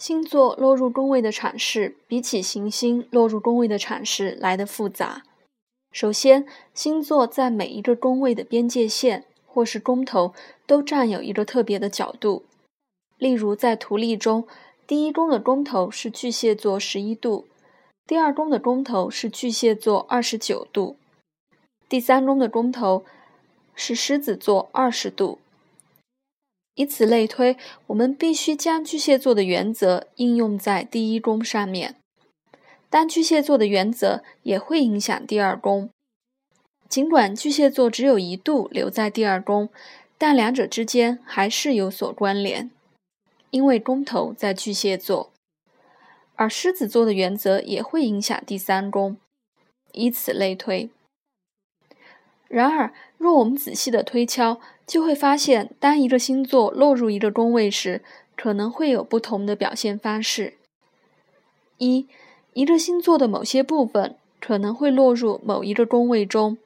星座落入宫位的阐释比起行星落入宫位的阐释来得复杂。首先，星座在每一个宫位的边界线或是宫头都占有一个特别的角度。例如，在图例中，第一宫的宫头是巨蟹座十一度，第二宫的宫头是巨蟹座二十九度，第三宫的宫头是狮子座二十度。以此类推，我们必须将巨蟹座的原则应用在第一宫上面，但巨蟹座的原则也会影响第二宫。尽管巨蟹座只有一度留在第二宫，但两者之间还是有所关联，因为宫头在巨蟹座。而狮子座的原则也会影响第三宫，以此类推。然而，若我们仔细的推敲，就会发现，当一个星座落入一个宫位时，可能会有不同的表现方式。一，一个星座的某些部分可能会落入某一个宫位中，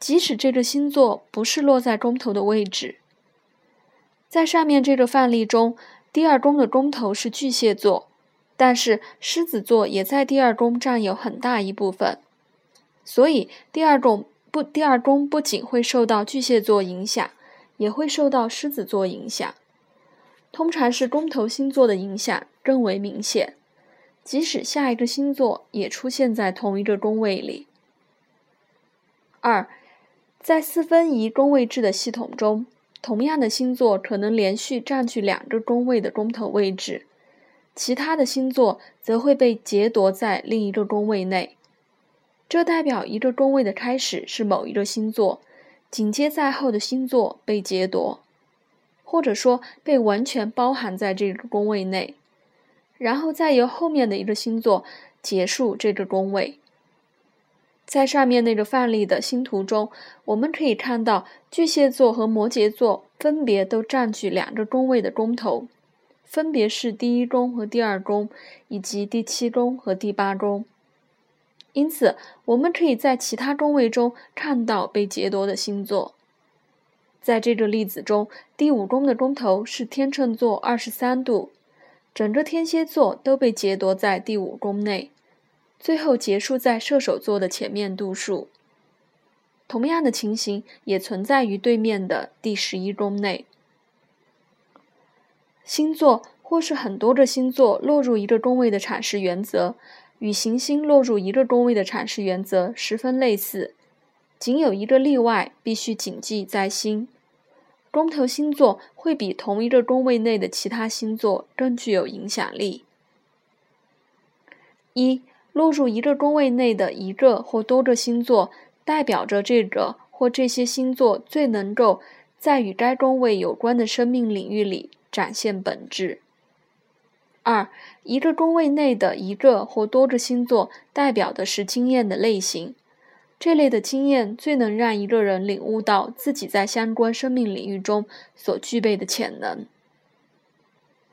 即使这个星座不是落在宫头的位置。在上面这个范例中，第二宫的宫头是巨蟹座，但是狮子座也在第二宫占有很大一部分，所以第二宫。不，第二宫不仅会受到巨蟹座影响，也会受到狮子座影响。通常是宫头星座的影响更为明显，即使下一个星座也出现在同一个宫位里。二，在四分仪宫位制的系统中，同样的星座可能连续占据两个宫位的宫头位置，其他的星座则会被劫夺在另一个宫位内。这代表一个宫位的开始是某一个星座，紧接在后的星座被劫夺，或者说被完全包含在这个宫位内，然后再由后面的一个星座结束这个宫位。在上面那个范例的星图中，我们可以看到巨蟹座和摩羯座分别都占据两个宫位的宫头，分别是第一宫和第二宫，以及第七宫和第八宫。因此，我们可以在其他宫位中看到被劫夺的星座。在这个例子中，第五宫的宫头是天秤座二十三度，整个天蝎座都被劫夺在第五宫内，最后结束在射手座的前面度数。同样的情形也存在于对面的第十一宫内。星座或是很多个星座落入一个宫位的阐释原则。与行星落入一个宫位的阐释原则十分类似，仅有一个例外必须谨记在心：宫头星座会比同一个宫位内的其他星座更具有影响力。一、落入一个宫位内的一个或多个星座，代表着这个或这些星座最能够在与该宫位有关的生命领域里展现本质。二，一个宫位内的一个或多个星座代表的是经验的类型，这类的经验最能让一个人领悟到自己在相关生命领域中所具备的潜能。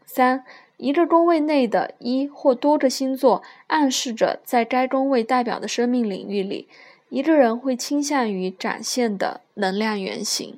三，一个宫位内的一或多个星座暗示着在该宫位代表的生命领域里，一个人会倾向于展现的能量原型。